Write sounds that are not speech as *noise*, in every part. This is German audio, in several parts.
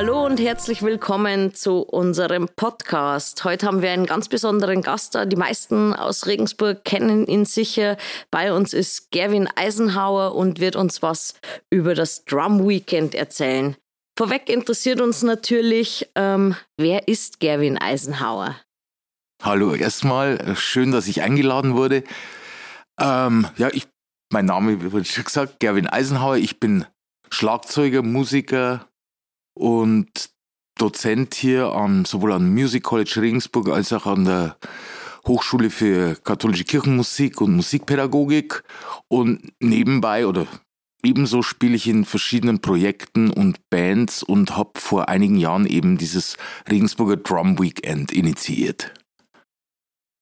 Hallo und herzlich willkommen zu unserem Podcast. Heute haben wir einen ganz besonderen Gast da. Die meisten aus Regensburg kennen ihn sicher. Bei uns ist Gerwin Eisenhauer und wird uns was über das Drum Weekend erzählen. Vorweg interessiert uns natürlich, ähm, wer ist Gerwin Eisenhauer? Hallo, erstmal schön, dass ich eingeladen wurde. Ähm, ja, ich, mein Name wurde schon gesagt, Gerwin Eisenhauer. Ich bin Schlagzeuger, Musiker, und Dozent hier am, sowohl am Music College Regensburg als auch an der Hochschule für katholische Kirchenmusik und Musikpädagogik. Und nebenbei oder ebenso spiele ich in verschiedenen Projekten und Bands und habe vor einigen Jahren eben dieses Regensburger Drum Weekend initiiert.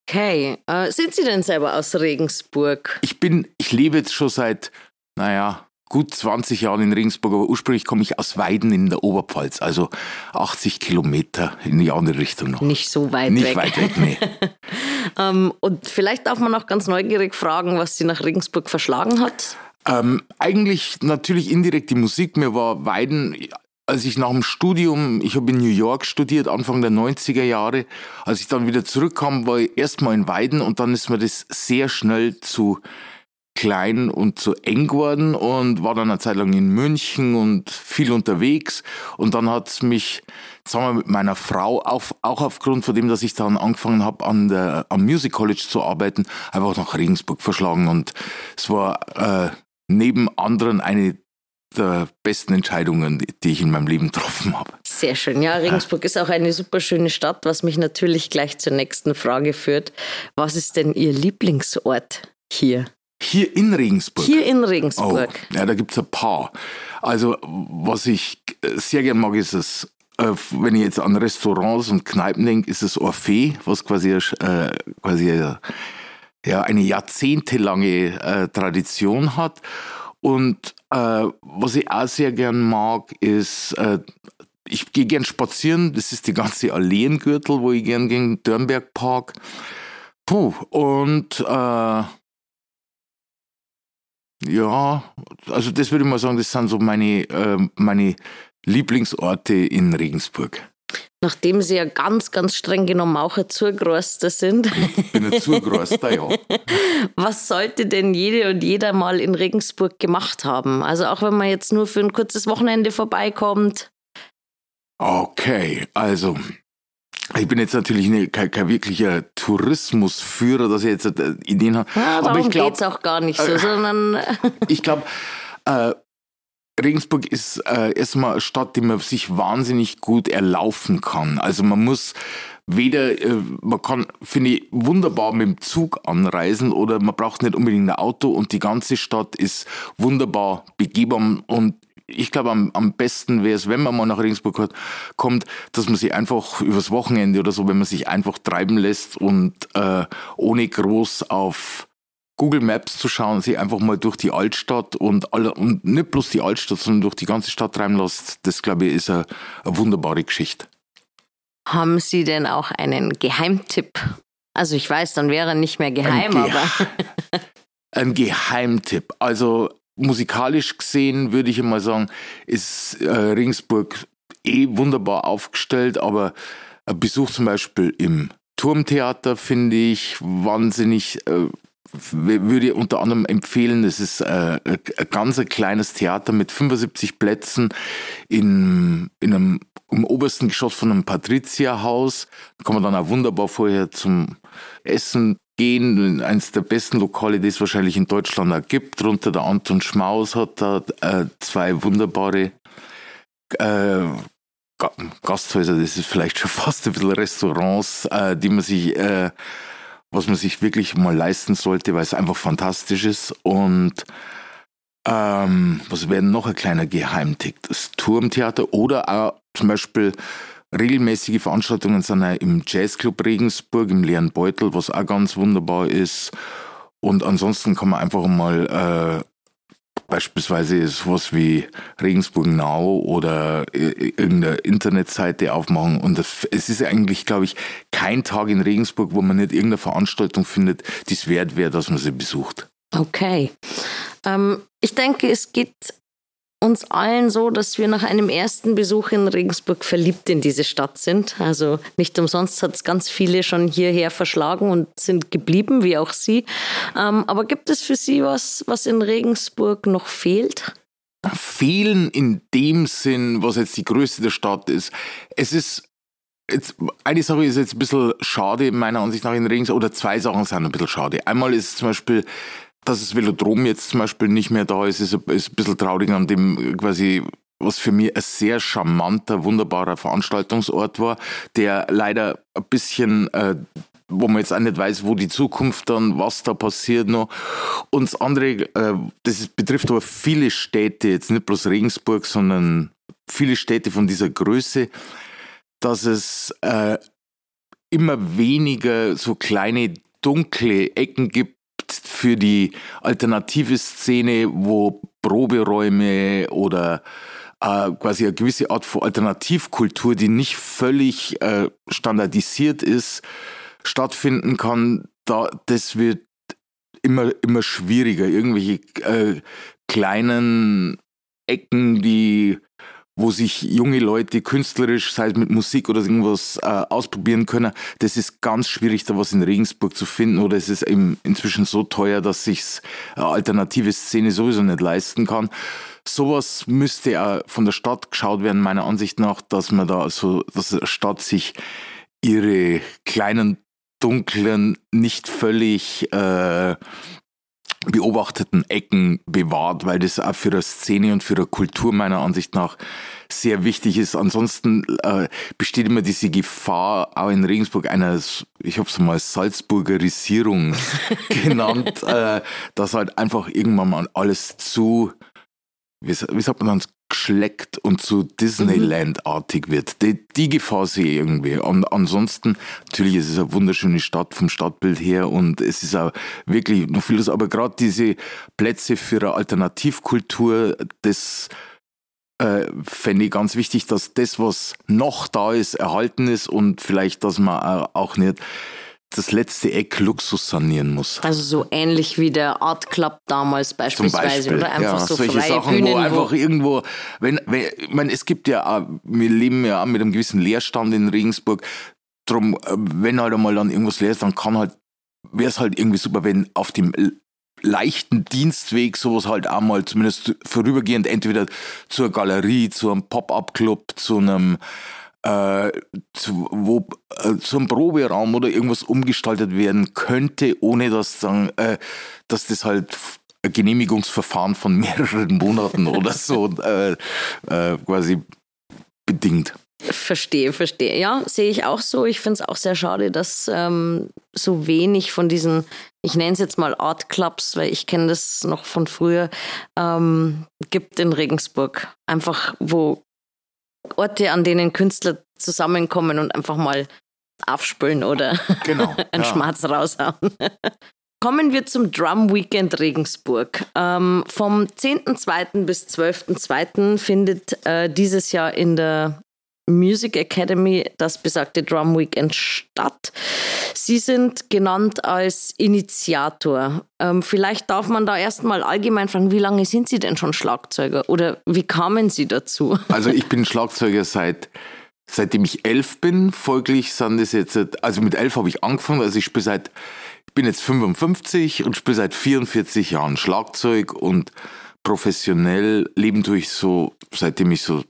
Okay, äh, sind Sie denn selber aus Regensburg? Ich bin, ich lebe jetzt schon seit, naja, gut 20 Jahren in Regensburg, aber ursprünglich komme ich aus Weiden in der Oberpfalz, also 80 Kilometer in die andere Richtung noch. Nicht so weit Nicht weg. weit weg, nee. *laughs* ähm, und vielleicht darf man auch ganz neugierig fragen, was Sie nach Regensburg verschlagen hat? Ähm, eigentlich natürlich indirekt die Musik. Mir war Weiden, als ich nach dem Studium, ich habe in New York studiert, Anfang der 90er Jahre, als ich dann wieder zurückkam, war ich erstmal in Weiden und dann ist mir das sehr schnell zu klein und zu eng geworden und war dann eine Zeit lang in München und viel unterwegs. Und dann hat es mich, wir, mit meiner Frau, auf, auch aufgrund von dem, dass ich dann angefangen habe, an am Music College zu arbeiten, einfach nach Regensburg verschlagen. Und es war äh, neben anderen eine der besten Entscheidungen, die ich in meinem Leben getroffen habe. Sehr schön. Ja, Regensburg ist auch eine super schöne Stadt, was mich natürlich gleich zur nächsten Frage führt. Was ist denn Ihr Lieblingsort hier? Hier in Regensburg? Hier in Regensburg. Oh, ja, da gibt es ein paar. Also, was ich sehr gern mag, ist es, äh, wenn ich jetzt an Restaurants und Kneipen denke, ist es Orphée, was quasi, äh, quasi äh, ja, eine jahrzehntelange äh, Tradition hat. Und äh, was ich auch sehr gern mag, ist, äh, ich gehe gern spazieren. Das ist die ganze Alleengürtel, wo ich gern gehe, Dörnberg Park. Puh, und äh, ja, also das würde ich mal sagen, das sind so meine, äh, meine Lieblingsorte in Regensburg. Nachdem Sie ja ganz, ganz streng genommen auch ein Zugroster sind. Ich bin ein Zugroster, ja. *laughs* Was sollte denn jede und jeder mal in Regensburg gemacht haben? Also auch wenn man jetzt nur für ein kurzes Wochenende vorbeikommt. Okay, also ich bin jetzt natürlich ne, kein, kein, wirklicher Tourismusführer, dass ich jetzt äh, Ideen habe. Ja, aber ich glaube, auch gar nicht so, äh, sondern. *laughs* ich glaube, äh, Regensburg ist äh, erstmal eine Stadt, die man sich wahnsinnig gut erlaufen kann. Also man muss weder, äh, man kann, finde ich, wunderbar mit dem Zug anreisen oder man braucht nicht unbedingt ein Auto und die ganze Stadt ist wunderbar begehbar und ich glaube, am, am besten wäre es, wenn man mal nach Regensburg kommt, dass man sich einfach übers Wochenende oder so, wenn man sich einfach treiben lässt und äh, ohne groß auf Google Maps zu schauen, sich einfach mal durch die Altstadt und alle, und nicht bloß die Altstadt, sondern durch die ganze Stadt treiben lässt, das glaube ich ist eine, eine wunderbare Geschichte. Haben Sie denn auch einen Geheimtipp? Also ich weiß, dann wäre er nicht mehr geheim, ein Ge aber. *laughs* *laughs* ein Geheimtipp. Also musikalisch gesehen würde ich mal sagen, ist äh, Regensburg eh wunderbar aufgestellt, aber ein Besuch zum Beispiel im Turmtheater finde ich wahnsinnig, äh, würde unter anderem empfehlen. Es ist äh, ein ganz kleines Theater mit 75 Plätzen in, in einem im obersten Geschoss von einem Patrizierhaus. Da kann man dann auch wunderbar vorher zum Essen gehen. Eines der besten Lokale, die es wahrscheinlich in Deutschland auch gibt. Drunter der Anton Schmaus hat da äh, zwei wunderbare äh, Gasthäuser. Das ist vielleicht schon *laughs* fast ein bisschen Restaurants, äh, die man sich, äh, was man sich wirklich mal leisten sollte, weil es einfach fantastisch ist. Und ähm, was wäre noch ein kleiner Geheimtipp? Das Turmtheater oder auch zum Beispiel regelmäßige Veranstaltungen sind auch im Jazzclub Regensburg, im leeren Beutel, was auch ganz wunderbar ist. Und ansonsten kann man einfach mal äh, beispielsweise sowas wie Regensburg Now oder irgendeine Internetseite aufmachen. Und es ist eigentlich, glaube ich, kein Tag in Regensburg, wo man nicht irgendeine Veranstaltung findet, die es wert wäre, dass man sie besucht. Okay. Ähm, ich denke, es geht uns allen so, dass wir nach einem ersten Besuch in Regensburg verliebt in diese Stadt sind. Also nicht umsonst hat es ganz viele schon hierher verschlagen und sind geblieben, wie auch Sie. Ähm, aber gibt es für Sie was, was in Regensburg noch fehlt? Fehlen in dem Sinn, was jetzt die Größe der Stadt ist. Es ist Jetzt, eine Sache ist jetzt ein bisschen schade, meiner Ansicht nach in Regensburg, oder zwei Sachen sind ein bisschen schade. Einmal ist zum Beispiel dass das Velodrom jetzt zum Beispiel nicht mehr da ist, ist, ein bisschen traurig an dem quasi was für mich ein sehr charmanter, wunderbarer Veranstaltungsort war, der leider ein bisschen, äh, wo man jetzt auch nicht weiß, wo die Zukunft dann, was da passiert noch. Und das andere, äh, das betrifft aber viele Städte, jetzt nicht bloß Regensburg, sondern viele Städte von dieser Größe, dass es äh, immer weniger so kleine dunkle Ecken gibt, für die alternative Szene, wo Proberäume oder äh, quasi eine gewisse Art von Alternativkultur, die nicht völlig äh, standardisiert ist, stattfinden kann, da, das wird immer, immer schwieriger. Irgendwelche äh, kleinen Ecken, die wo sich junge Leute künstlerisch, sei es mit Musik oder irgendwas, äh, ausprobieren können. Das ist ganz schwierig, da was in Regensburg zu finden oder es ist eben inzwischen so teuer, dass sich's äh, alternative Szene sowieso nicht leisten kann. Sowas müsste auch von der Stadt geschaut werden, meiner Ansicht nach, dass man da so, dass die Stadt sich ihre kleinen, dunklen, nicht völlig äh, beobachteten Ecken bewahrt, weil das auch für eine Szene und für eine Kultur meiner Ansicht nach sehr wichtig ist. Ansonsten äh, besteht immer diese Gefahr, auch in Regensburg, einer, ich habe es mal Salzburgerisierung *laughs* genannt, äh, dass halt einfach irgendwann mal alles zu, wie, wie sagt man dann, geschleckt und zu Disneyland-artig wird. Die, die, Gefahr sehe ich irgendwie. Und ansonsten, natürlich ist es eine wunderschöne Stadt vom Stadtbild her und es ist auch wirklich noch vieles, aber gerade diese Plätze für eine Alternativkultur, das äh, fände ich ganz wichtig, dass das, was noch da ist, erhalten ist und vielleicht, dass man auch nicht das letzte Eck Luxus sanieren muss. Also so ähnlich wie der Art Club damals beispielsweise Beispiel, oder einfach ja, so solche freie Sachen, Bühnen, wo einfach irgendwo, wenn, wenn, ich meine, es gibt ja, wir leben ja auch mit einem gewissen Leerstand in Regensburg. Drum, äh, wenn halt einmal dann irgendwas leer ist, dann kann halt, wäre es halt irgendwie super, wenn auf dem leichten Dienstweg sowas halt auch mal zumindest vorübergehend entweder zur Galerie, zu einem Pop-up-Club, zu einem zu, wo, äh, zum Proberaum oder irgendwas umgestaltet werden könnte, ohne dass, dann, äh, dass das halt ein Genehmigungsverfahren von mehreren *laughs* Monaten oder so äh, äh, quasi bedingt. Verstehe, verstehe. Ja, sehe ich auch so. Ich finde es auch sehr schade, dass ähm, so wenig von diesen, ich nenne es jetzt mal Art Clubs, weil ich kenne das noch von früher, ähm, gibt in Regensburg. Einfach, wo Orte, an denen Künstler zusammenkommen und einfach mal aufspülen oder genau, *laughs* einen ja. Schmerz raushauen. *laughs* Kommen wir zum Drum Weekend Regensburg. Ähm, vom 10.2. bis 12.2. findet äh, dieses Jahr in der Music Academy das besagte Drum Weekend statt. Sie sind genannt als Initiator. Ähm, vielleicht darf man da erstmal allgemein fragen, wie lange sind Sie denn schon Schlagzeuger oder wie kamen Sie dazu? *laughs* Also ich bin Schlagzeuger seit seitdem ich elf bin. Folglich sind es jetzt, also mit elf habe ich angefangen, also ich spiele seit, ich bin jetzt 55 und spiele seit 44 Jahren Schlagzeug und professionell leben tue ich so, seitdem ich so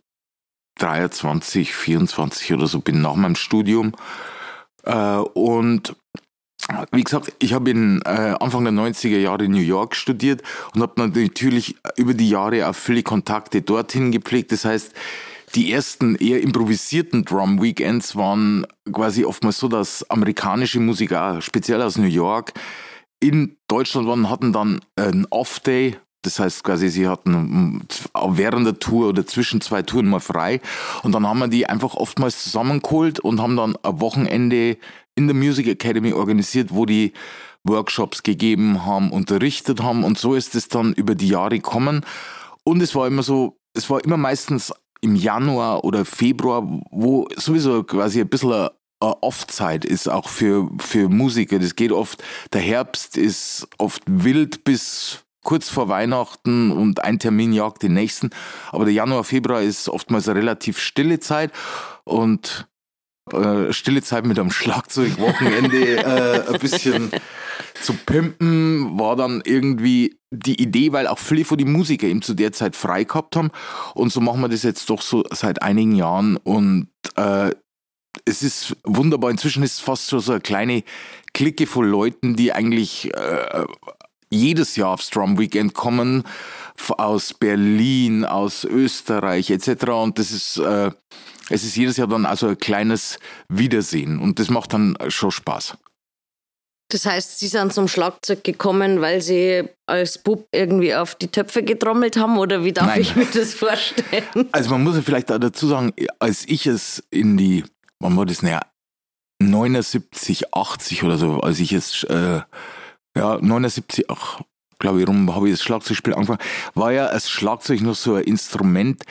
23, 24 oder so bin nach meinem Studium. Äh, und wie gesagt, ich habe in äh, Anfang der 90er Jahre in New York studiert und habe natürlich über die Jahre auch viele Kontakte dorthin gepflegt. Das heißt, die ersten eher improvisierten Drum Weekends waren quasi oftmals so, dass amerikanische Musiker, speziell aus New York, in Deutschland waren, hatten dann einen Off-Day das heißt quasi, sie hatten während der Tour oder zwischen zwei Touren mal frei. Und dann haben wir die einfach oftmals zusammengeholt und haben dann ein Wochenende in der Music Academy organisiert, wo die Workshops gegeben haben, unterrichtet haben. Und so ist es dann über die Jahre gekommen. Und es war immer so, es war immer meistens im Januar oder Februar, wo sowieso quasi ein bisschen eine Off-Zeit ist, auch für, für Musiker. Das geht oft, der Herbst ist oft wild bis kurz vor Weihnachten und ein Termin jagt den nächsten. Aber der Januar, Februar ist oftmals eine relativ stille Zeit und äh, stille Zeit mit einem Schlagzeugwochenende *laughs* äh, ein bisschen zu pimpen, war dann irgendwie die Idee, weil auch viele von den Musiker eben zu der Zeit frei gehabt haben. Und so machen wir das jetzt doch so seit einigen Jahren. Und äh, es ist wunderbar. Inzwischen ist es fast so, so eine kleine Clique von Leuten, die eigentlich äh, jedes Jahr aufs Drum Weekend kommen, aus Berlin, aus Österreich etc. Und das ist, äh, es ist jedes Jahr dann also ein kleines Wiedersehen und das macht dann schon Spaß. Das heißt, Sie sind zum Schlagzeug gekommen, weil Sie als Bub irgendwie auf die Töpfe getrommelt haben oder wie darf Nein. ich mir das vorstellen? Also man muss ja vielleicht auch dazu sagen, als ich es in die, wann war das, naja, 79, 80 oder so, als ich es, äh, ja, 79, ach, glaube ich, rum habe ich das Schlagzeugspiel angefangen, war ja das Schlagzeug nur so ein Instrument,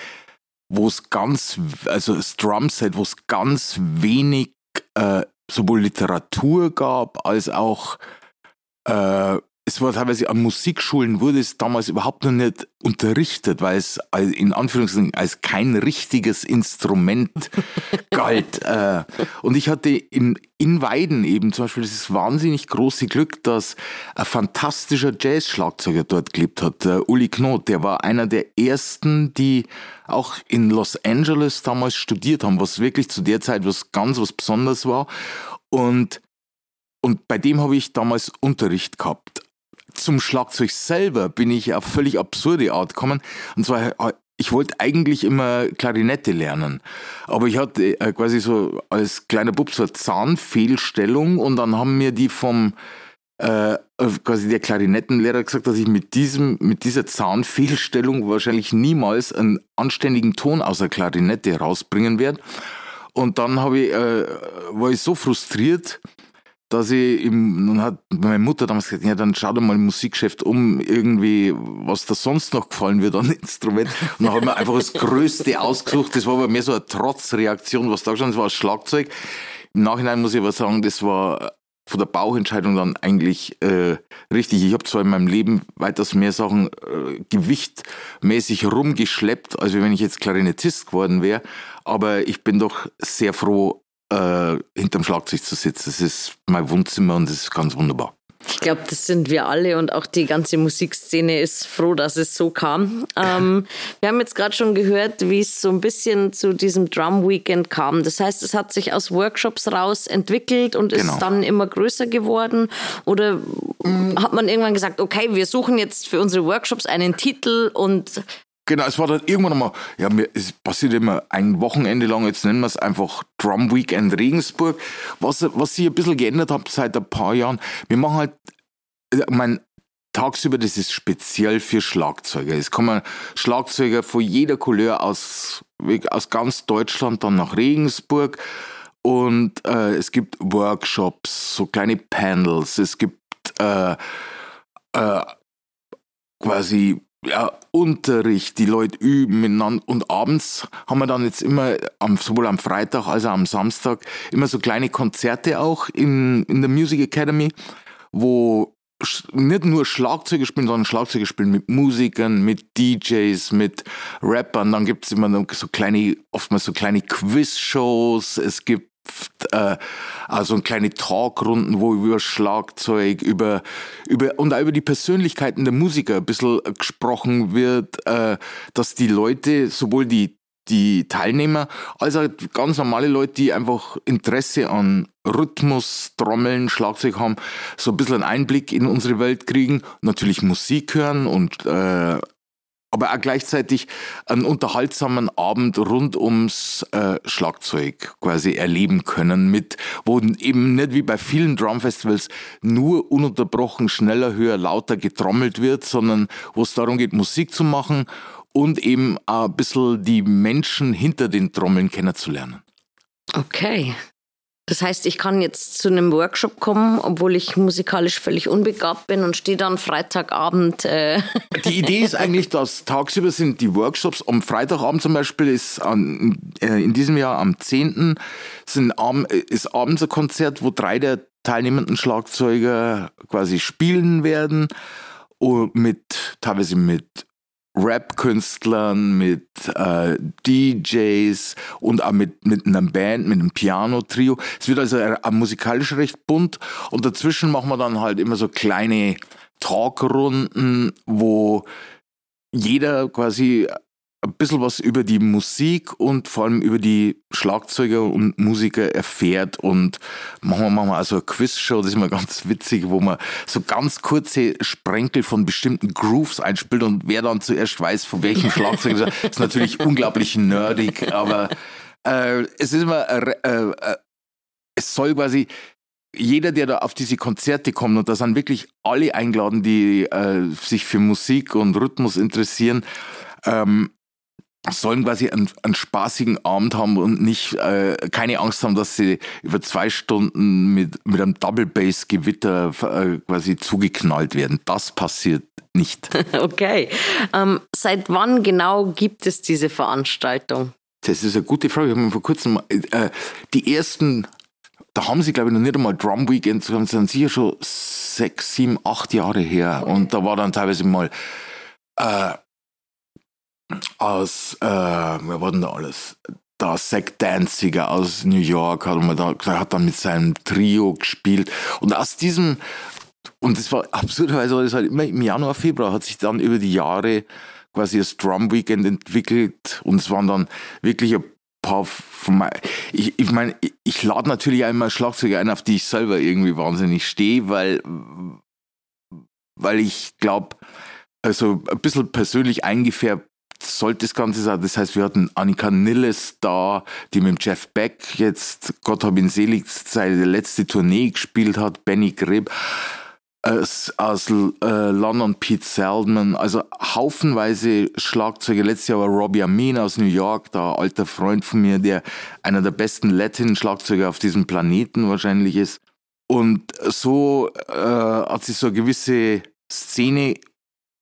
wo es ganz, also das Drumset, wo es ganz wenig äh, sowohl Literatur gab als auch äh, es war teilweise an Musikschulen wurde es damals überhaupt noch nicht unterrichtet, weil es in Anführungszeichen als kein richtiges Instrument *laughs* galt. Äh, und ich hatte in, in Weiden eben zum Beispiel das wahnsinnig große Glück, dass ein fantastischer Jazz-Schlagzeuger dort gelebt hat, der Uli Knot. Der war einer der ersten, die auch in Los Angeles damals studiert haben, was wirklich zu der Zeit was ganz was Besonderes war. Und und bei dem habe ich damals Unterricht gehabt zum Schlagzeug selber bin ich auf völlig absurde Art gekommen. Und zwar, äh, ich wollte eigentlich immer Klarinette lernen. Aber ich hatte äh, quasi so als kleiner Bub so eine Zahnfehlstellung und dann haben mir die vom äh, quasi der Klarinettenlehrer gesagt, dass ich mit diesem, mit dieser Zahnfehlstellung wahrscheinlich niemals einen anständigen Ton aus der Klarinette rausbringen werde. Und dann habe ich, äh, war ich so frustriert, dass ich im, dann hat meine Mutter damals gesagt, ja, dann schau dir mal im Musikgeschäft um, irgendwie, was da sonst noch gefallen wird an *laughs* Instrument. Und dann habe ich einfach das Größte ausgesucht. Das war aber mehr so eine Trotzreaktion, was da gestanden das war das Schlagzeug. Im Nachhinein muss ich aber sagen, das war von der Bauchentscheidung dann eigentlich äh, richtig. Ich habe zwar in meinem Leben weitaus mehr Sachen äh, gewichtmäßig rumgeschleppt, als wenn ich jetzt Klarinettist geworden wäre, aber ich bin doch sehr froh, äh, hinterm Schlagzeug zu sitzen. Das ist mein Wohnzimmer und das ist ganz wunderbar. Ich glaube, das sind wir alle und auch die ganze Musikszene ist froh, dass es so kam. Ähm, *laughs* wir haben jetzt gerade schon gehört, wie es so ein bisschen zu diesem Drum Weekend kam. Das heißt, es hat sich aus Workshops raus entwickelt und ist genau. dann immer größer geworden. Oder hat man irgendwann gesagt, okay, wir suchen jetzt für unsere Workshops einen Titel und Genau, es war dann irgendwann einmal, ja, mir, es passiert immer ein Wochenende lang, jetzt nennen wir es einfach Drum Weekend Regensburg. Was, was sich ein bisschen geändert hat seit ein paar Jahren, wir machen halt, äh, mein, tagsüber, das ist speziell für Schlagzeuger. Es kommen Schlagzeuger von jeder Couleur aus, aus ganz Deutschland dann nach Regensburg und äh, es gibt Workshops, so kleine Panels, es gibt äh, äh, quasi ja, Unterricht, die Leute üben miteinander und abends haben wir dann jetzt immer, am, sowohl am Freitag als auch am Samstag, immer so kleine Konzerte auch in, in der Music Academy, wo nicht nur Schlagzeuge spielen, sondern Schlagzeuge spielen mit Musikern, mit DJs, mit Rappern. Dann gibt es immer so kleine, oftmals so kleine Quiz-Shows. Es gibt äh, also kleine Talkrunden, wo über Schlagzeug, über, über und auch über die Persönlichkeiten der Musiker ein bisschen gesprochen wird, äh, dass die Leute, sowohl die die Teilnehmer, als auch ganz normale Leute, die einfach Interesse an Rhythmus, Trommeln, Schlagzeug haben, so ein bisschen einen Einblick in unsere Welt kriegen, natürlich Musik hören und äh, aber auch gleichzeitig einen unterhaltsamen Abend rund ums äh, Schlagzeug quasi erleben können, mit wo eben nicht wie bei vielen Drumfestivals nur ununterbrochen schneller, höher, lauter getrommelt wird, sondern wo es darum geht, Musik zu machen und eben auch ein bisschen die Menschen hinter den Trommeln kennenzulernen. Okay. Das heißt, ich kann jetzt zu einem Workshop kommen, obwohl ich musikalisch völlig unbegabt bin und stehe dann Freitagabend. Äh *laughs* die Idee ist eigentlich, dass tagsüber sind die Workshops. Am Freitagabend zum Beispiel ist an, äh, in diesem Jahr am 10. Sind, ist abends ein Konzert, wo drei der teilnehmenden Schlagzeuger quasi spielen werden. und mit teilweise mit Rap-Künstlern, mit äh, DJs und auch mit, mit einer Band, mit einem Piano-Trio. Es wird also musikalisch recht bunt und dazwischen machen wir dann halt immer so kleine Talkrunden, wo jeder quasi ein bisschen was über die Musik und vor allem über die Schlagzeuger und Musiker erfährt und machen wir manchmal also eine Quizshow, das ist immer ganz witzig, wo man so ganz kurze Sprenkel von bestimmten Grooves einspielt und wer dann zuerst weiß, von welchem *laughs* Schlagzeuger, ist. Natürlich unglaublich nerdig, aber äh, es ist immer, äh, äh, es soll quasi jeder, der da auf diese Konzerte kommt, und da sind wirklich alle eingeladen, die äh, sich für Musik und Rhythmus interessieren, ähm, sollen quasi einen, einen, spaßigen Abend haben und nicht äh, keine Angst haben, dass sie über zwei Stunden mit, mit einem Double Bass Gewitter äh, quasi zugeknallt werden. Das passiert nicht. *laughs* Okay. Ähm, seit wann genau gibt es diese Veranstaltung? Das ist eine gute Frage. Ich habe mir vor kurzem äh, die ersten, da haben sie glaube ich noch nicht einmal Drum Weekends, sind sicher schon sechs, sieben, acht Jahre her. Und da war dann teilweise mal äh, aus, äh, wer war denn da alles? Da Zack Danziger aus New York hat, man da, hat dann mit seinem Trio gespielt. Und aus diesem, und das war absurderweise, das halt immer im Januar, Februar hat sich dann über die Jahre quasi das Drum Weekend entwickelt und es waren dann wirklich ein paar von mein, ich, ich meine, ich lade natürlich einmal Schlagzeuge ein, auf die ich selber irgendwie wahnsinnig stehe, weil, weil ich glaube, also ein bisschen persönlich eingefärbt sollte das Ganze sein. Das heißt, wir hatten Annika Nilles da, die mit Jeff Beck jetzt, Gott hab ihn selig, seine letzte Tournee gespielt hat, Benny Greb aus, aus äh, London Pete Seldman, also haufenweise Schlagzeuge. Letztes Jahr war Robbie Amin aus New York, da alter Freund von mir, der einer der besten Latin-Schlagzeuger auf diesem Planeten wahrscheinlich ist. Und so äh, hat sich so eine gewisse Szene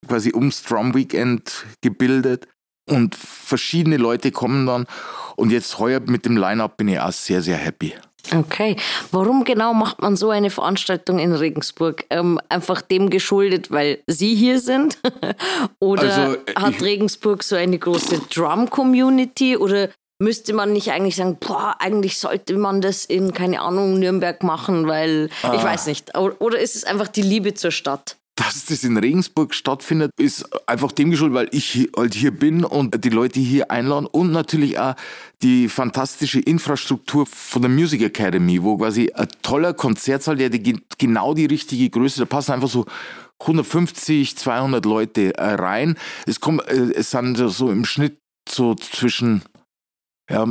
quasi ums Drum Weekend gebildet und verschiedene Leute kommen dann und jetzt heuer mit dem Line-Up bin ich auch sehr, sehr happy. Okay. Warum genau macht man so eine Veranstaltung in Regensburg? Ähm, einfach dem geschuldet, weil Sie hier sind? *laughs* oder also, äh, hat Regensburg so eine große Drum-Community? Oder müsste man nicht eigentlich sagen, boah, eigentlich sollte man das in, keine Ahnung, Nürnberg machen, weil ah. ich weiß nicht. Oder ist es einfach die Liebe zur Stadt? Dass das in Regensburg stattfindet, ist einfach dem geschuldet, weil ich halt hier bin und die Leute hier einladen und natürlich auch die fantastische Infrastruktur von der Music Academy, wo quasi ein toller Konzertsaal, der genau die richtige Größe, da passen einfach so 150, 200 Leute äh, rein. Es kommt, äh, es sind so im Schnitt so zwischen ja,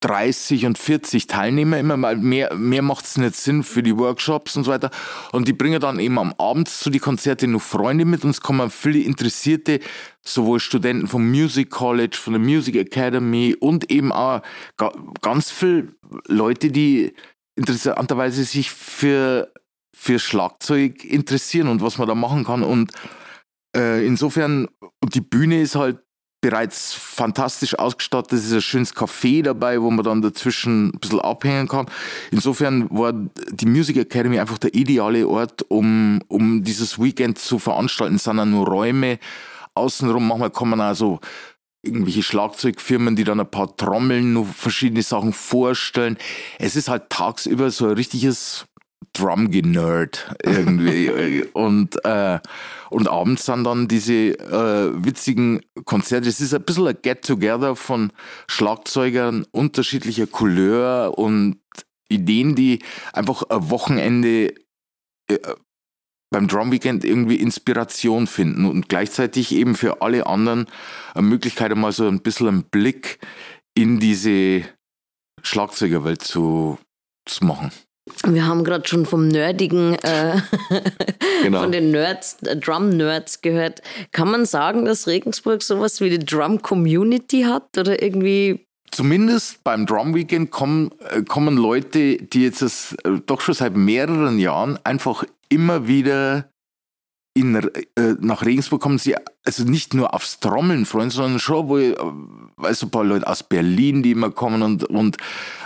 30 und 40 Teilnehmer immer mal. Mehr, mehr macht es nicht Sinn für die Workshops und so weiter. Und die bringen dann eben am Abend zu die Konzerte noch Freunde mit. Uns kommen viele Interessierte, sowohl Studenten vom Music College, von der Music Academy und eben auch ganz viele Leute, die interessanterweise sich für, für Schlagzeug interessieren und was man da machen kann. Und äh, insofern, und die Bühne ist halt bereits fantastisch ausgestattet. Es ist ein schönes Café dabei, wo man dann dazwischen ein bisschen abhängen kann. Insofern war die Music Academy einfach der ideale Ort, um, um dieses Weekend zu veranstalten. Es sind dann nur Räume außenrum. Manchmal kommen also irgendwelche Schlagzeugfirmen, die dann ein paar Trommeln, nur verschiedene Sachen vorstellen. Es ist halt tagsüber so ein richtiges Drum-Generd irgendwie. *laughs* und, äh, und abends sind dann diese äh, witzigen Konzerte. Es ist ein bisschen ein Get-Together von Schlagzeugern unterschiedlicher Couleur und Ideen, die einfach ein Wochenende äh, beim Drum Weekend irgendwie Inspiration finden und gleichzeitig eben für alle anderen eine Möglichkeit, mal so ein bisschen einen Blick in diese Schlagzeugerwelt zu, zu machen. Wir haben gerade schon vom Nerdigen, äh, *laughs* genau. von den Nerds, äh, Drum-Nerds gehört. Kann man sagen, dass Regensburg sowas wie die Drum-Community hat oder irgendwie? Zumindest beim Drum Weekend kommen, äh, kommen Leute, die jetzt das, äh, doch schon seit mehreren Jahren einfach immer wieder in, äh, nach Regensburg kommen sie also nicht nur aufs Trommeln freuen, sondern schon, wo, weißt ein paar Leute aus Berlin, die immer kommen und, und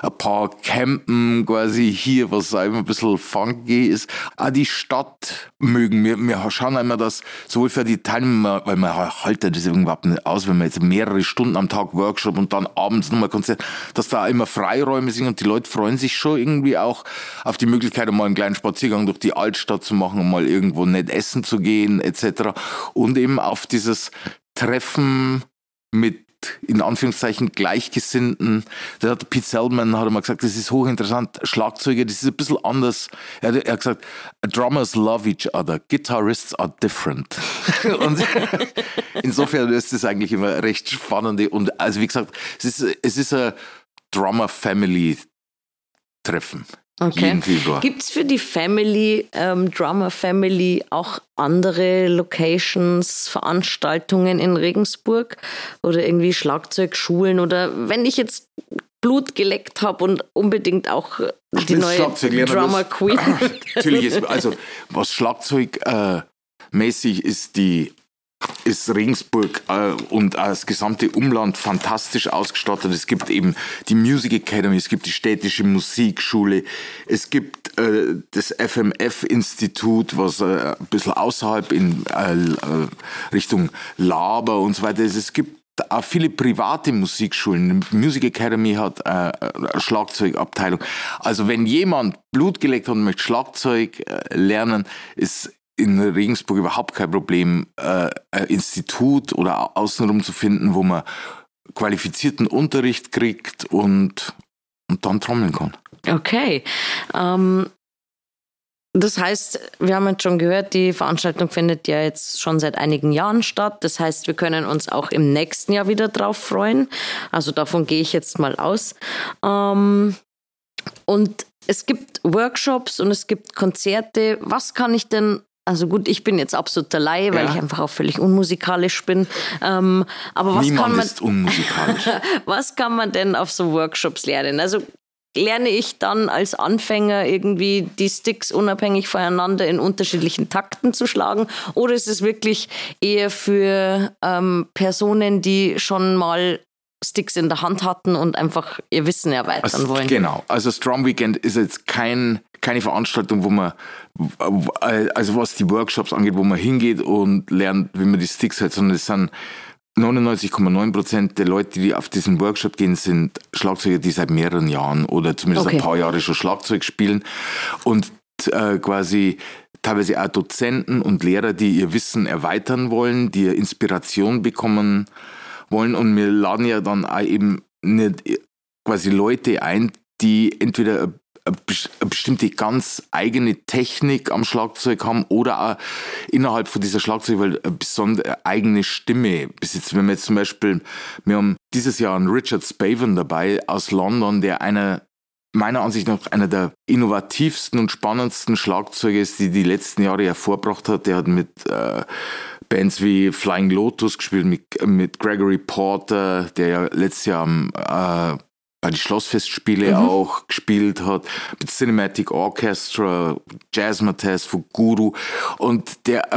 ein paar campen quasi hier, was auch immer ein bisschen funky ist. Auch die Stadt mögen. Wir, wir schauen immer, dass sowohl für die Teilnehmer, weil man haltet das überhaupt nicht aus, wenn man jetzt mehrere Stunden am Tag Workshop und dann abends nochmal Konzert, dass da immer Freiräume sind und die Leute freuen sich schon irgendwie auch auf die Möglichkeit, mal einen kleinen Spaziergang durch die Altstadt zu machen, um mal irgendwo nett essen zu gehen, etc. Und eben auf dieses Treffen mit in Anführungszeichen Gleichgesinnten. Der hat Pete Selman hat immer gesagt, das ist hochinteressant. Schlagzeuge, das ist ein bisschen anders. Er hat, er hat gesagt, drummers love each other, guitarists are different. *laughs* und insofern ist das eigentlich immer recht spannende und also wie gesagt, es ist, es ist ein Drummer-Family-Treffen. Okay. Gibt es für die Family, ähm, Drummer Family, auch andere Locations, Veranstaltungen in Regensburg oder irgendwie Schlagzeugschulen oder wenn ich jetzt Blut geleckt habe und unbedingt auch die neue Drummer Queen. *laughs* Natürlich ist, also was Schlagzeug äh, mäßig ist die ist Regensburg äh, und das gesamte Umland fantastisch ausgestattet. Es gibt eben die Music Academy, es gibt die städtische Musikschule, es gibt äh, das FMF-Institut, was äh, ein bisschen außerhalb in äh, Richtung Laber und so weiter ist. Es gibt auch viele private Musikschulen. Die Music Academy hat äh, eine Schlagzeugabteilung. Also wenn jemand Blut geleckt hat und möchte Schlagzeug äh, lernen, ist in Regensburg überhaupt kein Problem, äh, ein Institut oder außenrum zu finden, wo man qualifizierten Unterricht kriegt und, und dann trommeln kann. Okay. Ähm, das heißt, wir haben jetzt schon gehört, die Veranstaltung findet ja jetzt schon seit einigen Jahren statt. Das heißt, wir können uns auch im nächsten Jahr wieder drauf freuen. Also davon gehe ich jetzt mal aus. Ähm, und es gibt Workshops und es gibt Konzerte. Was kann ich denn also gut, ich bin jetzt absoluter Laie, weil ja. ich einfach auch völlig unmusikalisch bin. Ähm, aber was Niemand kann man, ist unmusikalisch. *laughs* was kann man denn auf so Workshops lernen? Also lerne ich dann als Anfänger irgendwie die Sticks unabhängig voneinander in unterschiedlichen Takten zu schlagen? Oder ist es wirklich eher für ähm, Personen, die schon mal Sticks in der Hand hatten und einfach ihr Wissen erweitern also, wollen? Genau, also Strum Weekend ist jetzt kein keine Veranstaltung, wo man, also was die Workshops angeht, wo man hingeht und lernt, wie man die Sticks hält, sondern es sind 99,9 Prozent der Leute, die auf diesen Workshop gehen, sind Schlagzeuger, die seit mehreren Jahren oder zumindest okay. ein paar Jahre schon Schlagzeug spielen und äh, quasi teilweise auch Dozenten und Lehrer, die ihr Wissen erweitern wollen, die Inspiration bekommen wollen und wir laden ja dann auch eben nicht quasi Leute ein, die entweder eine bestimmte ganz eigene Technik am Schlagzeug haben oder auch innerhalb von dieser Schlagzeugwelt eine besondere eigene Stimme besitzen. Wenn wir jetzt zum Beispiel, wir haben dieses Jahr einen Richard Spaven dabei aus London, der einer meiner Ansicht nach einer der innovativsten und spannendsten Schlagzeuge ist, die die letzten Jahre hervorgebracht hat. Der hat mit äh, Bands wie Flying Lotus gespielt, mit, mit Gregory Porter, der ja letztes Jahr am äh, bei den Schlossfestspiele mhm. auch gespielt hat, mit Cinematic Orchestra, Jazzmatazz von Guru und der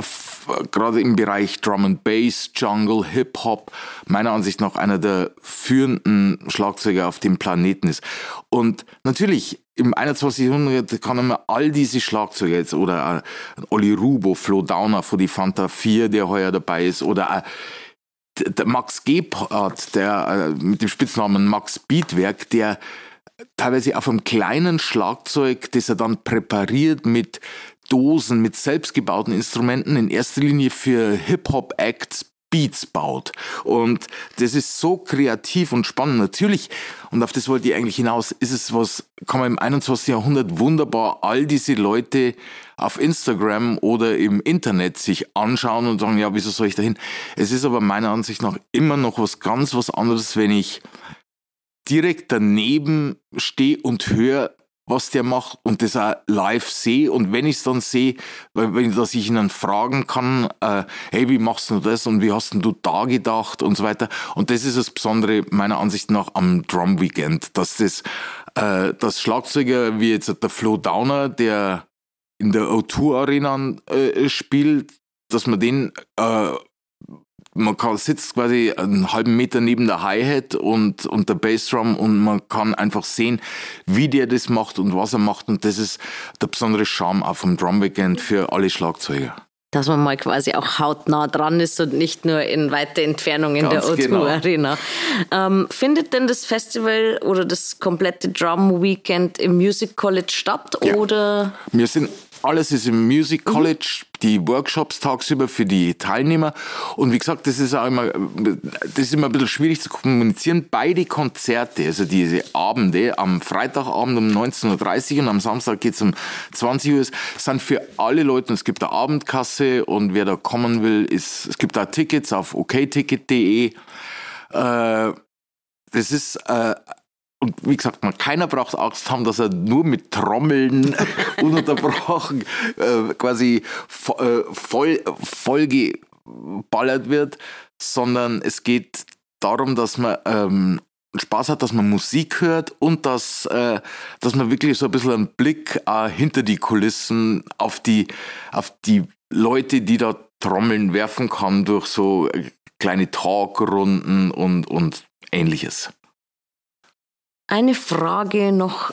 gerade im Bereich Drum and Bass, Jungle, Hip Hop meiner Ansicht nach einer der führenden Schlagzeuger auf dem Planeten ist. Und natürlich im 21. Jahrhundert kann man all diese Schlagzeuge jetzt oder äh, Olli Rubo, Flo Downer von die Fanta 4, der heuer dabei ist oder äh, der Max Gebhardt, der äh, mit dem Spitznamen Max Beatwerk, der teilweise auf einem kleinen Schlagzeug, das er dann präpariert mit Dosen, mit selbstgebauten Instrumenten, in erster Linie für Hip-Hop-Acts Beats baut. Und das ist so kreativ und spannend. Natürlich, und auf das wollte ich eigentlich hinaus, ist es was, kann man im 21. Jahrhundert wunderbar all diese Leute auf Instagram oder im Internet sich anschauen und sagen, ja, wieso soll ich dahin? Es ist aber meiner Ansicht nach immer noch was ganz was anderes, wenn ich direkt daneben stehe und höre, was der macht und das auch live sehe. Und wenn ich es dann sehe, wenn dass ich ihn dann fragen kann, äh, hey, wie machst du das und wie hast du da gedacht und so weiter. Und das ist das Besondere meiner Ansicht nach am Drum Weekend, dass das, äh, das Schlagzeuger wie jetzt der Flo Downer, der in der O2 Arena äh, spielt, dass man den äh, man kann, sitzt quasi einen halben Meter neben der Hi-Hat und, und der Bassdrum und man kann einfach sehen, wie der das macht und was er macht. Und das ist der besondere Charme auch vom Drum Weekend für alle Schlagzeuger dass man mal quasi auch hautnah dran ist und nicht nur in weiter Entfernung in Ganz der O2 genau. Arena. Ähm, findet denn das Festival oder das komplette Drum Weekend im Music College statt? Ja. Oder? Wir sind alles ist im Music College, mhm. die Workshops tagsüber für die Teilnehmer. Und wie gesagt, das ist auch immer, das ist immer ein bisschen schwierig zu kommunizieren. Beide Konzerte, also diese Abende, am Freitagabend um 19.30 Uhr und am Samstag geht es um 20 Uhr, sind für alle Leute, und es gibt eine Abendkasse und wer da kommen will, ist, es gibt da Tickets auf okticket.de. Äh, das ist äh, und wie gesagt, man, keiner braucht Angst haben, dass er nur mit Trommeln *laughs* ununterbrochen äh, quasi äh, voll, voll geballert wird, sondern es geht darum, dass man ähm, Spaß hat, dass man Musik hört und dass, äh, dass man wirklich so ein bisschen einen Blick äh, hinter die Kulissen auf die, auf die Leute, die da Trommeln werfen kann durch so äh, kleine Talkrunden und, und ähnliches. Eine Frage noch,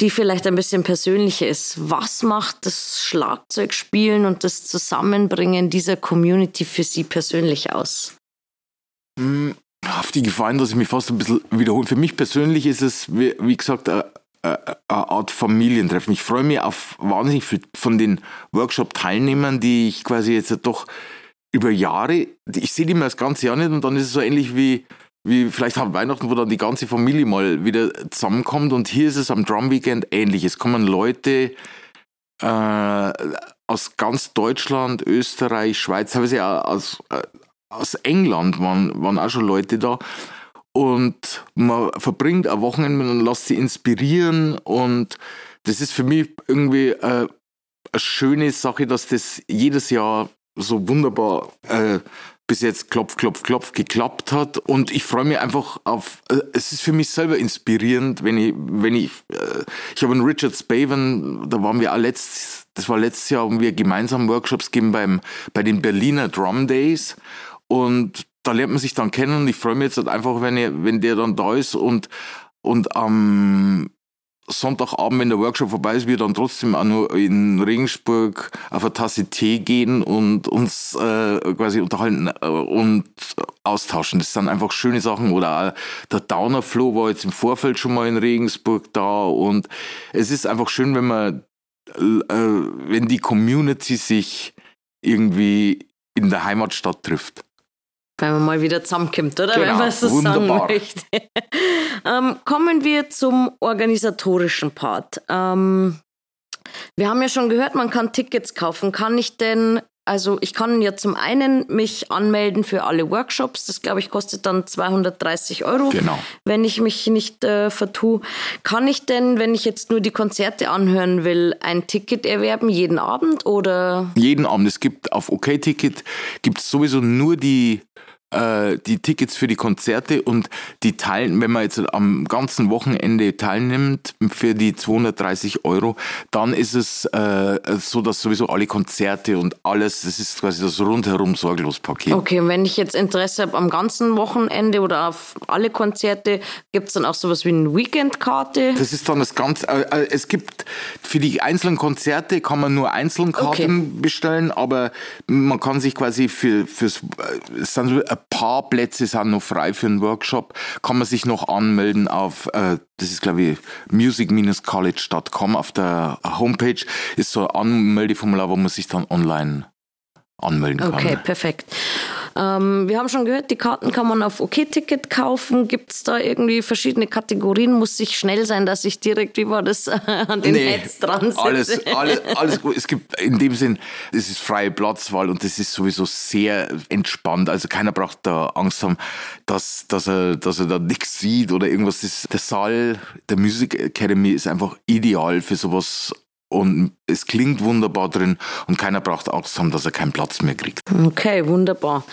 die vielleicht ein bisschen persönlicher ist. Was macht das Schlagzeugspielen und das Zusammenbringen dieser Community für Sie persönlich aus? Hm, auf die Gefallen, dass ich mich fast ein bisschen wiederhole. Für mich persönlich ist es, wie, gesagt, eine, eine Art Familientreffen. Ich freue mich auf wahnsinnig viel von den Workshop-Teilnehmern, die ich quasi jetzt doch über Jahre, ich sehe die mal das ganze Jahr nicht und dann ist es so ähnlich wie, wie vielleicht am Weihnachten, wo dann die ganze Familie mal wieder zusammenkommt. Und hier ist es am Drum Weekend ähnlich. Es kommen Leute äh, aus ganz Deutschland, Österreich, Schweiz, teilweise auch aus, äh, aus England waren, waren auch schon Leute da. Und man verbringt ein Wochenende und lässt sie inspirieren. Und das ist für mich irgendwie äh, eine schöne Sache, dass das jedes Jahr so wunderbar äh, bis jetzt klopf, klopf, klopf geklappt hat. Und ich freue mich einfach auf, äh, es ist für mich selber inspirierend, wenn ich, wenn ich, äh, ich habe einen Richard Spaven, da waren wir letztes, das war letztes Jahr, haben wir gemeinsam Workshops gegeben beim, bei den Berliner Drum Days. Und da lernt man sich dann kennen und ich freue mich jetzt halt einfach, wenn, er, wenn der dann da ist und, und am Sonntagabend, wenn der Workshop vorbei ist, wir dann trotzdem auch nur in Regensburg auf eine Tasse Tee gehen und uns äh, quasi unterhalten äh, und austauschen. Das sind einfach schöne Sachen. Oder auch der Downer Flow war jetzt im Vorfeld schon mal in Regensburg da und es ist einfach schön, wenn man, äh, wenn die Community sich irgendwie in der Heimatstadt trifft. Wenn man mal wieder zusammenkommt, oder? Genau, Wenn man so wunderbar. sagen möchte. *laughs* ähm, kommen wir zum organisatorischen Part. Ähm, wir haben ja schon gehört, man kann Tickets kaufen. Kann ich denn also ich kann ja zum einen mich anmelden für alle Workshops. Das glaube ich kostet dann 230 Euro, genau. wenn ich mich nicht äh, vertue. Kann ich denn, wenn ich jetzt nur die Konzerte anhören will, ein Ticket erwerben jeden Abend oder? Jeden Abend. Es gibt auf OK-Ticket gibt es sowieso nur die äh, die Tickets für die Konzerte und die teilen, wenn man jetzt am ganzen Wochenende teilnimmt für die 230 Euro, dann ist es äh, so, dass sowieso alle Konzerte und alles, das ist quasi das rundherum sorglos Paket. Okay, und wenn ich jetzt Interesse habe am ganzen Wochenende oder auf alle Konzerte, gibt es dann auch sowas wie eine Weekendkarte? Das ist dann das Ganze, äh, äh, es gibt für die einzelnen Konzerte kann man nur einzelne Karten okay. bestellen, aber man kann sich quasi für fürs äh, es sind ein paar Plätze sind noch frei für einen Workshop. Kann man sich noch anmelden auf, äh, das ist glaube ich music-college.com auf der Homepage ist so ein Anmeldeformular, wo man sich dann online anmelden kann. Okay, perfekt. Ähm, wir haben schon gehört, die Karten kann man auf OK-Ticket kaufen. Gibt es da irgendwie verschiedene Kategorien? Muss ich schnell sein, dass ich direkt, war das, *laughs* an den nee, Heads dran sitze? Alles, alles, *laughs* alles gut. Es gibt in dem Sinn, es ist freie Platzwahl und das ist sowieso sehr entspannt. Also keiner braucht da Angst haben, dass, dass, er, dass er da nichts sieht oder irgendwas. Das, der Saal der Music Academy ist einfach ideal für sowas und es klingt wunderbar drin und keiner braucht Angst haben, dass er keinen Platz mehr kriegt. Okay, wunderbar.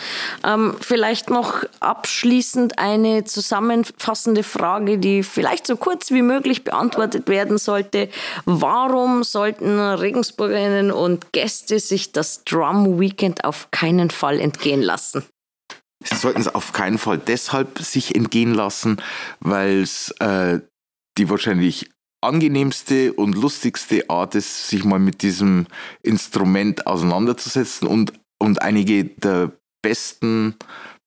Ähm, vielleicht noch abschließend eine zusammenfassende Frage, die vielleicht so kurz wie möglich beantwortet werden sollte. Warum sollten Regensburgerinnen und Gäste sich das Drum Weekend auf keinen Fall entgehen lassen? Sie sollten es auf keinen Fall deshalb sich entgehen lassen, weil es äh, die wahrscheinlich angenehmste und lustigste Art ist, sich mal mit diesem Instrument auseinanderzusetzen und, und einige der besten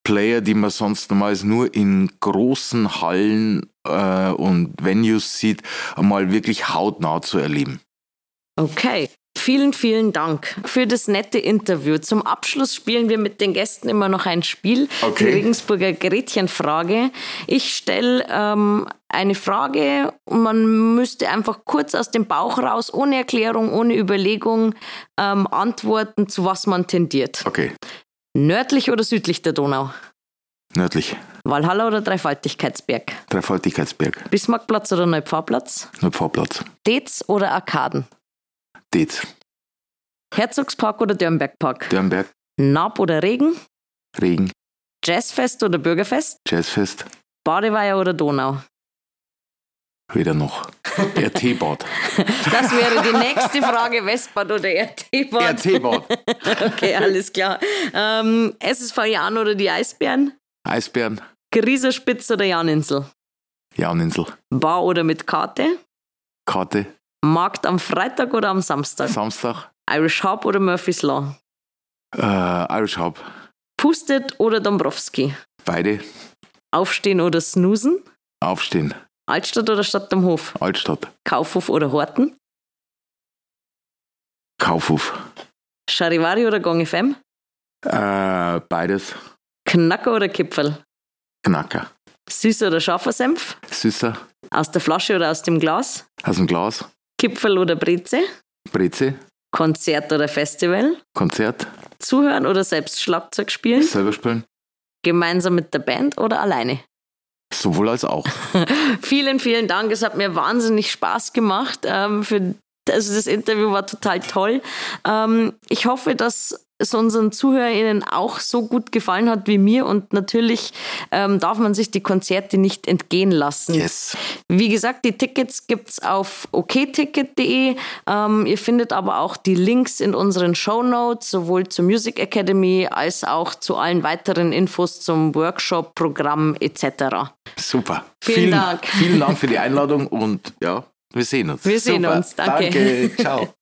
Player, die man sonst normalerweise nur in großen Hallen äh, und Venues sieht, einmal wirklich hautnah zu erleben. Okay. Vielen, vielen Dank für das nette Interview. Zum Abschluss spielen wir mit den Gästen immer noch ein Spiel, okay. die Regensburger Gretchenfrage. Ich stelle ähm, eine Frage und man müsste einfach kurz aus dem Bauch raus, ohne Erklärung, ohne Überlegung ähm, antworten, zu was man tendiert. Okay. Nördlich oder südlich der Donau? Nördlich. Walhalla oder Dreifaltigkeitsberg? Dreifaltigkeitsberg. Bismarckplatz oder Neupfarrplatz? Neupfarrplatz. Dez oder Arkaden? Dez. Herzogspark oder Dörnbergpark? Dörnberg. Nab oder Regen? Regen. Jazzfest oder Bürgerfest? Jazzfest. Badeweiher oder Donau? Weder noch. RT-Bad. *laughs* Das wäre die nächste Frage, Westbad oder RT-Bad? RT-Bad. *laughs* okay, alles klar. Ähm, SSV Jan oder die Eisbären? Eisbären. Grieserspitz oder Janinsel? Janinsel. Bar oder mit Karte? Karte. Markt am Freitag oder am Samstag? Samstag. Irish Hub oder Murphy's Law? Äh, Irish Hub. Pustet oder Dombrowski? Beide. Aufstehen oder snoosen? Aufstehen. Altstadt oder Stadt am Hof? Altstadt. Kaufhof oder Horten? Kaufhof. Charivari oder Gong FM? Äh, beides. Knacker oder Kipferl? Knacker. Süßer oder scharfer Senf? Süßer. Aus der Flasche oder aus dem Glas? Aus dem Glas. Kipferl oder Breze? Breze. Konzert oder Festival? Konzert. Zuhören oder selbst Schlagzeug spielen? Selber spielen. Gemeinsam mit der Band oder alleine? Sowohl als auch. *laughs* vielen, vielen Dank. Es hat mir wahnsinnig Spaß gemacht. Ähm, für, also das Interview war total toll. Ähm, ich hoffe, dass es unseren ZuhörerInnen auch so gut gefallen hat wie mir und natürlich ähm, darf man sich die Konzerte nicht entgehen lassen. Yes. Wie gesagt, die Tickets gibt es auf okticket.de. Ähm, ihr findet aber auch die Links in unseren Show Notes, sowohl zur Music Academy als auch zu allen weiteren Infos zum Workshop, Programm etc. Super. Vielen, vielen Dank. Vielen Dank für die Einladung und ja, wir sehen uns. Wir sehen Super. uns. Danke. Danke. Ciao. *laughs*